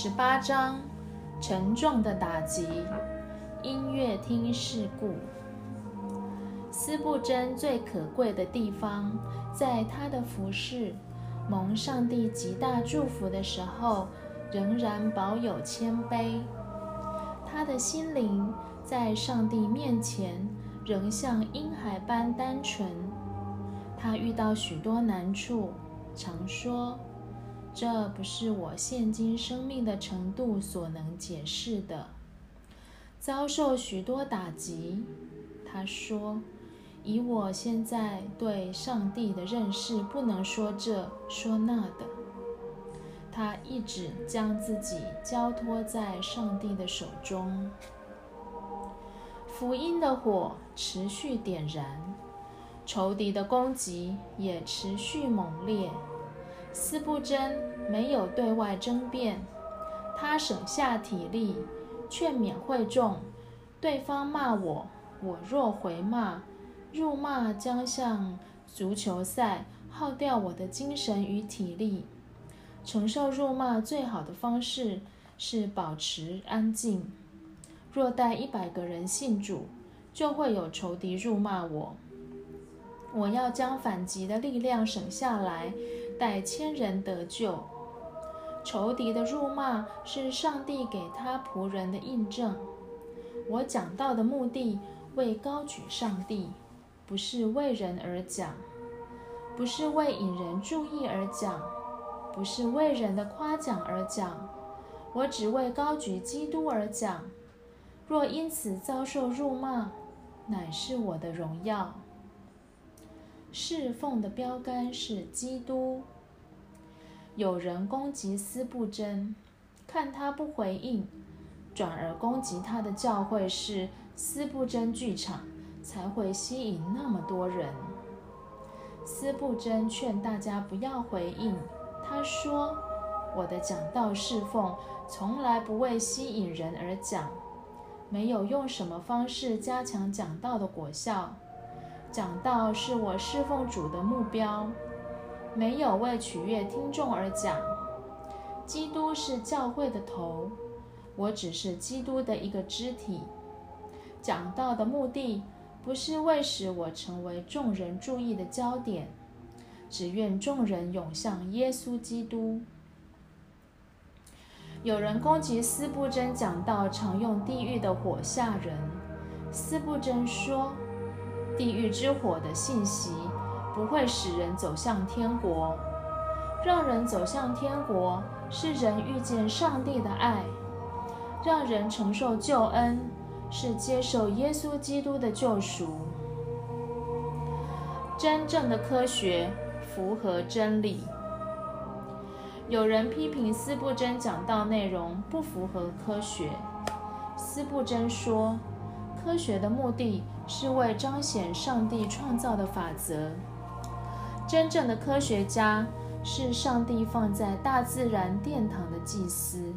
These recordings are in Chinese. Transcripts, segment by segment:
十八章：沉重的打击。音乐厅事故。斯布真最可贵的地方，在他的服饰蒙上帝极大祝福的时候，仍然保有谦卑。他的心灵在上帝面前，仍像婴孩般单纯。他遇到许多难处，常说：“这不是我现今生命的程度所能解释的。”遭受许多打击，他说：“以我现在对上帝的认识，不能说这说那的。”他一直将自己交托在上帝的手中。福音的火持续点燃，仇敌的攻击也持续猛烈。斯布真没有对外争辩，他省下体力。劝勉会众，对方骂我，我若回骂，辱骂将像足球赛，耗掉我的精神与体力。承受辱骂最好的方式是保持安静。若带一百个人信主，就会有仇敌辱骂我。我要将反击的力量省下来，待千人得救。仇敌的辱骂是上帝给他仆人的印证。我讲道的目的为高举上帝，不是为人而讲，不是为引人注意而讲，不是为人的夸奖而讲。我只为高举基督而讲。若因此遭受辱骂，乃是我的荣耀。侍奉的标杆是基督。有人攻击斯布真，看他不回应，转而攻击他的教会是斯布真剧场，才会吸引那么多人。斯布真劝大家不要回应，他说：“我的讲道侍奉从来不为吸引人而讲，没有用什么方式加强讲道的果效。讲道是我侍奉主的目标。”没有为取悦听众而讲。基督是教会的头，我只是基督的一个肢体。讲道的目的不是为使我成为众人注意的焦点，只愿众人涌向耶稣基督。有人攻击斯布真讲道常用地狱的火吓人。斯布真说，地狱之火的信息。不会使人走向天国，让人走向天国是人遇见上帝的爱，让人承受救恩是接受耶稣基督的救赎。真正的科学符合真理。有人批评斯布真讲道内容不符合科学，斯布真说，科学的目的是为彰显上帝创造的法则。真正的科学家是上帝放在大自然殿堂的祭司。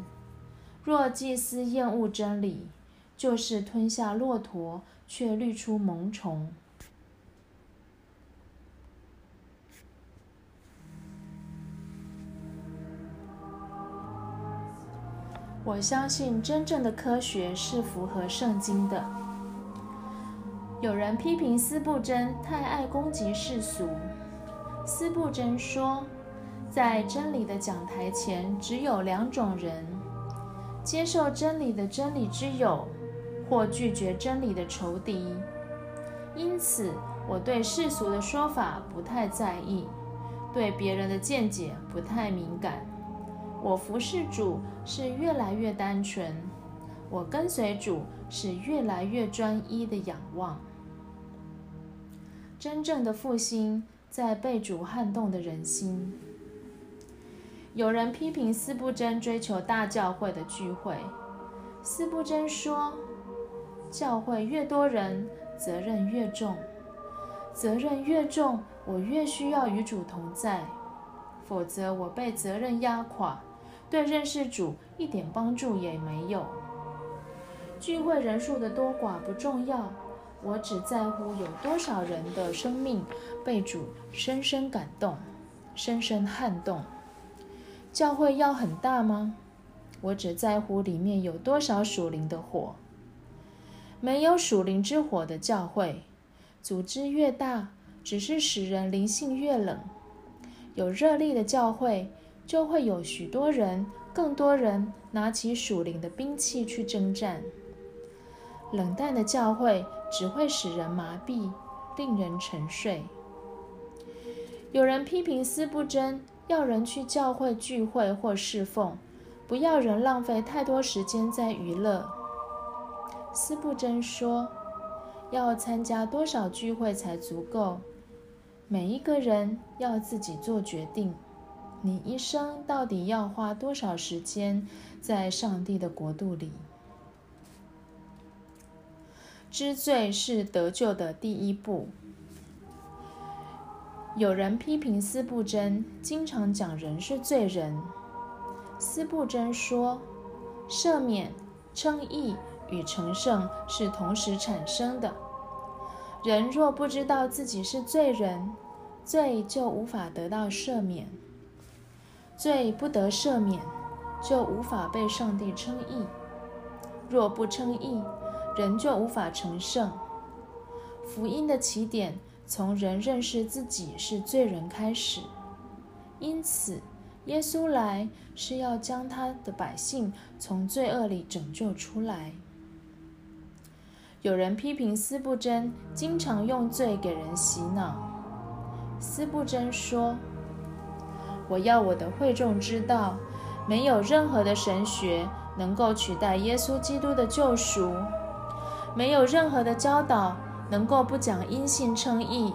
若祭司厌恶真理，就是吞下骆驼却滤出萌虫。我相信真正的科学是符合圣经的。有人批评斯布真太爱攻击世俗。斯布真说，在真理的讲台前，只有两种人：接受真理的真理之友，或拒绝真理的仇敌。因此，我对世俗的说法不太在意，对别人的见解不太敏感。我服侍主是越来越单纯，我跟随主是越来越专一的仰望。真正的复兴。在被主撼动的人心，有人批评斯布真追求大教会的聚会。斯布真说：“教会越多人，责任越重；责任越重，我越需要与主同在。否则，我被责任压垮，对认识主一点帮助也没有。聚会人数的多寡不重要。”我只在乎有多少人的生命被主深深感动、深深撼动。教会要很大吗？我只在乎里面有多少属灵的火。没有属灵之火的教会，组织越大，只是使人灵性越冷。有热力的教会，就会有许多人，更多人拿起属灵的兵器去征战。冷淡的教会只会使人麻痹，令人沉睡。有人批评斯布真，要人去教会聚会或侍奉，不要人浪费太多时间在娱乐。斯布真说：“要参加多少聚会才足够？每一个人要自己做决定。你一生到底要花多少时间在上帝的国度里？”知罪是得救的第一步。有人批评斯布真，经常讲人是罪人。斯布真说：“赦免、称义与成圣是同时产生的。人若不知道自己是罪人，罪就无法得到赦免；罪不得赦免，就无法被上帝称义。若不称义，人就无法成圣。福音的起点从人认识自己是罪人开始，因此耶稣来是要将他的百姓从罪恶里拯救出来。有人批评斯布真经常用罪给人洗脑。斯布真说：“我要我的会众知道，没有任何的神学能够取代耶稣基督的救赎。”没有任何的教导能够不讲因信称义，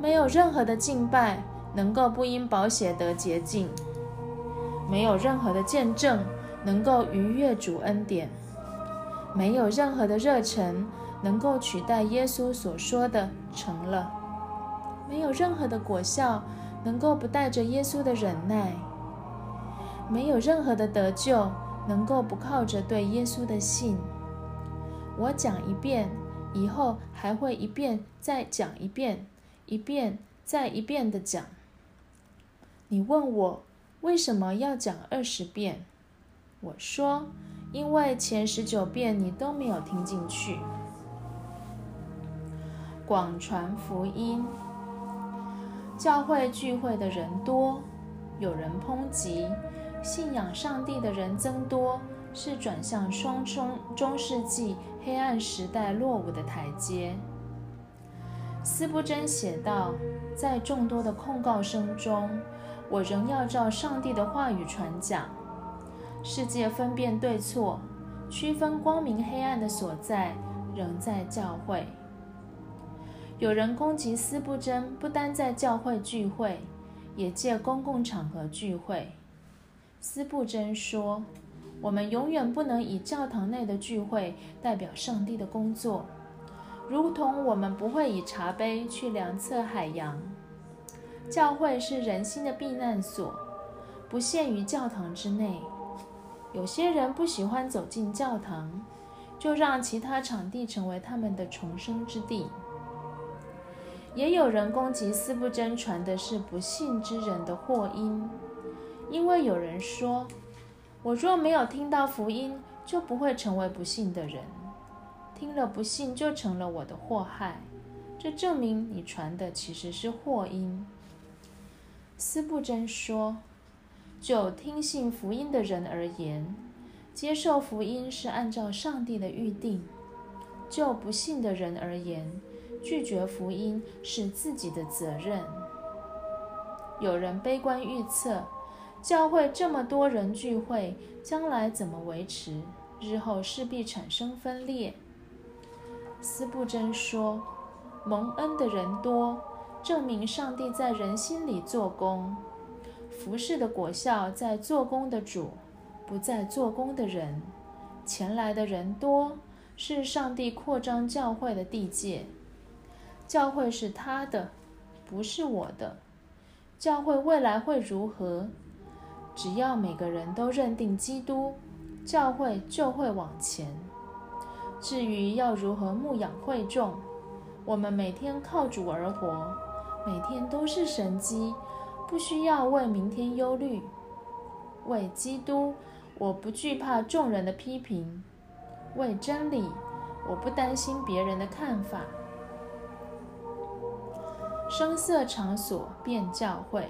没有任何的敬拜能够不因保险得洁净，没有任何的见证能够逾越主恩典，没有任何的热忱能够取代耶稣所说的成了，没有任何的果效能够不带着耶稣的忍耐，没有任何的得救能够不靠着对耶稣的信。我讲一遍，以后还会一遍再讲一遍，一遍再一遍的讲。你问我为什么要讲二十遍？我说，因为前十九遍你都没有听进去。广传福音，教会聚会的人多，有人抨击，信仰上帝的人增多。是转向双中中世纪黑暗时代落伍的台阶。斯布真写道：“在众多的控告声中，我仍要照上帝的话语传讲。世界分辨对错、区分光明黑暗的所在，仍在教会。有人攻击斯布真，不单在教会聚会，也借公共场合聚会。斯布真说。”我们永远不能以教堂内的聚会代表上帝的工作，如同我们不会以茶杯去量测海洋。教会是人心的避难所，不限于教堂之内。有些人不喜欢走进教堂，就让其他场地成为他们的重生之地。也有人攻击四不真传的是不幸之人的祸因，因为有人说。我若没有听到福音，就不会成为不幸的人；听了不幸，就成了我的祸害。这证明你传的其实是祸因。斯布真说：“就听信福音的人而言，接受福音是按照上帝的预定；就不信的人而言，拒绝福音是自己的责任。”有人悲观预测。教会这么多人聚会，将来怎么维持？日后势必产生分裂。斯布真说：“蒙恩的人多，证明上帝在人心里做工。服侍的果效在做工的主，不在做工的人。前来的人多，是上帝扩张教会的地界。教会是他的，不是我的。教会未来会如何？”只要每个人都认定基督，教会就会往前。至于要如何牧养会众，我们每天靠主而活，每天都是神机，不需要为明天忧虑。为基督，我不惧怕众人的批评。为真理，我不担心别人的看法。声色场所变教会。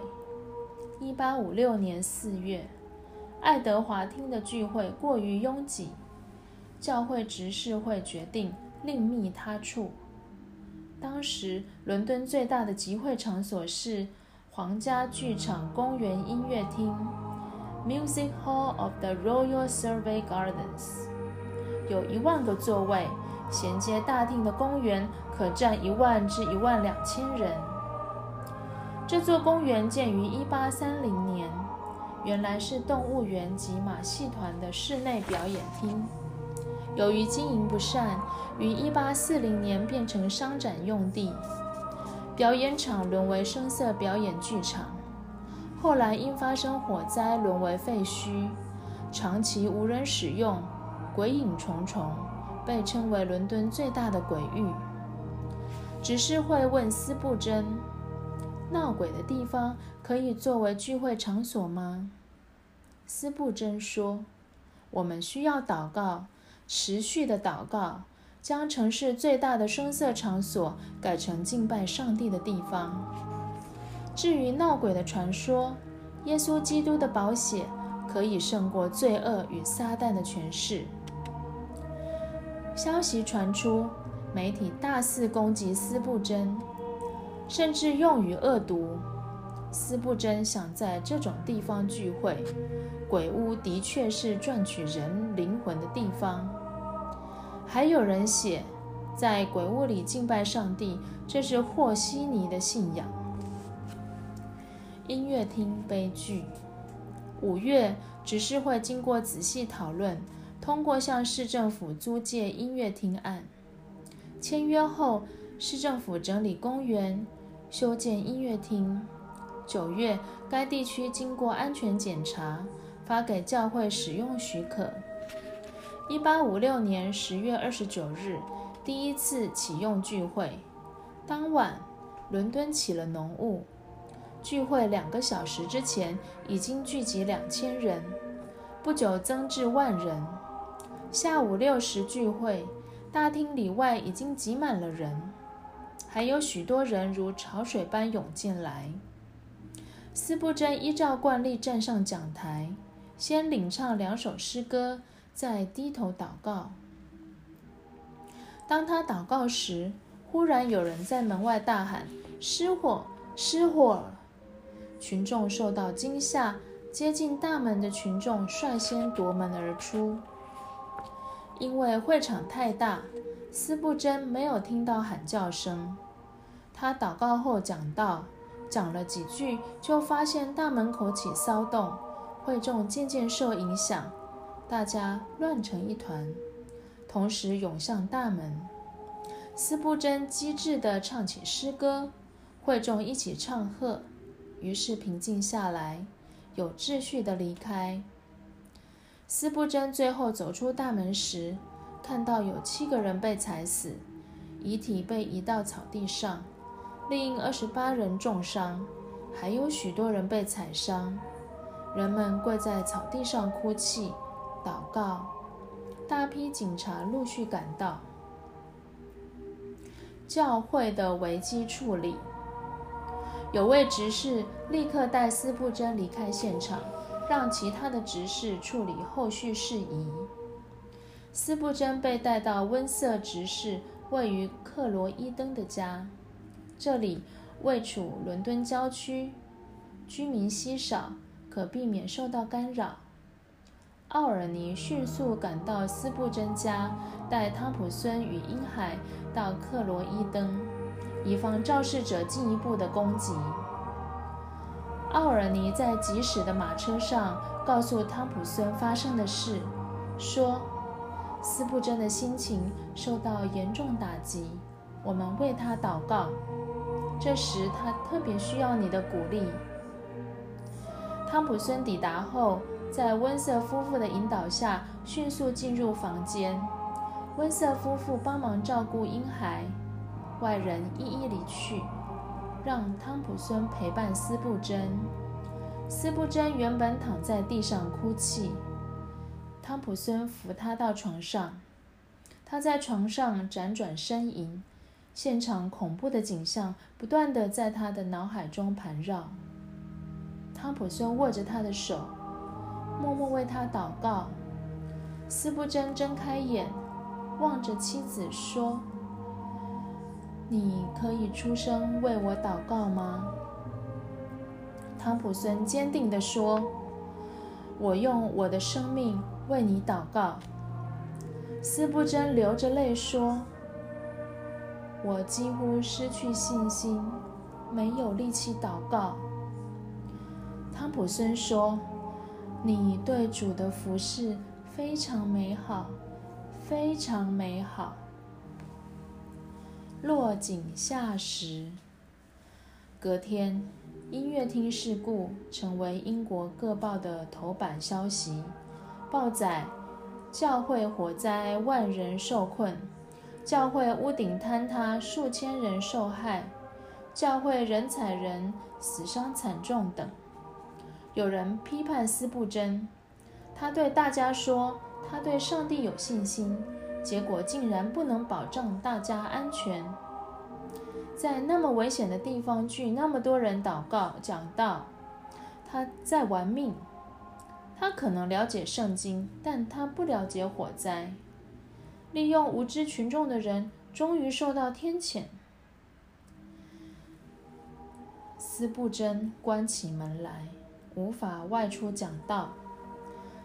一八五六年四月，爱德华厅的聚会过于拥挤，教会执事会决定另觅他处。当时，伦敦最大的集会场所是皇家剧场公园音乐厅 （Music Hall of the Royal Survey Gardens），有一万个座位，衔接大厅的公园可站一万至一万两千人。这座公园建于1830年，原来是动物园及马戏团的室内表演厅。由于经营不善，于1840年变成商展用地，表演场沦为声色表演剧场。后来因发生火灾，沦为废墟，长期无人使用，鬼影重重，被称为伦敦最大的鬼域。执事会问斯布真。闹鬼的地方可以作为聚会场所吗？斯布真说：“我们需要祷告，持续的祷告，将城市最大的声色场所改成敬拜上帝的地方。至于闹鬼的传说，耶稣基督的宝血可以胜过罪恶与撒旦的权势。”消息传出，媒体大肆攻击斯布真。甚至用于恶毒。斯布真想在这种地方聚会，鬼屋的确是赚取人灵魂的地方。还有人写，在鬼屋里敬拜上帝，这是和稀泥的信仰。音乐厅悲剧。五月，执事会经过仔细讨论，通过向市政府租借音乐厅案。签约后，市政府整理公园。修建音乐厅。九月，该地区经过安全检查，发给教会使用许可。一八五六年十月二十九日，第一次启用聚会。当晚，伦敦起了浓雾。聚会两个小时之前已经聚集两千人，不久增至万人。下午六时聚会，大厅里外已经挤满了人。还有许多人如潮水般涌进来。斯布真依照惯例站上讲台，先领唱两首诗歌，再低头祷告。当他祷告时，忽然有人在门外大喊：“失火！失火！”群众受到惊吓，接近大门的群众率先夺门而出，因为会场太大。斯布真没有听到喊叫声。他祷告后讲道，讲了几句，就发现大门口起骚动，会众渐渐受影响，大家乱成一团，同时涌向大门。斯布真机智地唱起诗歌，会众一起唱和，于是平静下来，有秩序地离开。斯布真最后走出大门时。看到有七个人被踩死，遗体被移到草地上，另二十八人重伤，还有许多人被踩伤。人们跪在草地上哭泣、祷告。大批警察陆续赶到。教会的危机处理，有位执事立刻带斯布真离开现场，让其他的执事处理后续事宜。斯布真被带到温瑟执事位于克罗伊登的家，这里位处伦敦郊区，居民稀少，可避免受到干扰。奥尔尼迅速赶到斯布真家，带汤普森与英海到克罗伊登，以防肇事者进一步的攻击。奥尔尼在疾驶的马车上告诉汤普森发生的事，说。斯布珍的心情受到严重打击，我们为他祷告。这时他特别需要你的鼓励。汤普森抵达后，在温瑟夫妇的引导下，迅速进入房间。温瑟夫妇帮忙照顾婴孩，外人一一离去，让汤普森陪伴斯布珍。斯布珍原本躺在地上哭泣。汤普森扶他到床上，他在床上辗转呻吟，现场恐怖的景象不断的在他的脑海中盘绕。汤普森握着他的手，默默为他祷告。斯布珍睁开眼，望着妻子说：“你可以出声为我祷告吗？”汤普森坚定地说：“我用我的生命为你祷告。”斯布珍流着泪说：“我几乎失去信心，没有力气祷告。”汤普森说：“你对主的服侍。”非常美好，非常美好。落井下石。隔天，音乐厅事故成为英国各报的头版消息。报载：教会火灾，万人受困；教会屋顶坍塌，数千人受害；教会人踩人，死伤惨重等。有人批判斯布真。他对大家说：“他对上帝有信心，结果竟然不能保障大家安全。在那么危险的地方聚那么多人祷告讲道，他在玩命。他可能了解圣经，但他不了解火灾。利用无知群众的人终于受到天谴。”斯布真关起门来，无法外出讲道。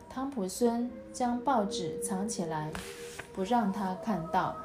汤普森将报纸藏起来，不让他看到。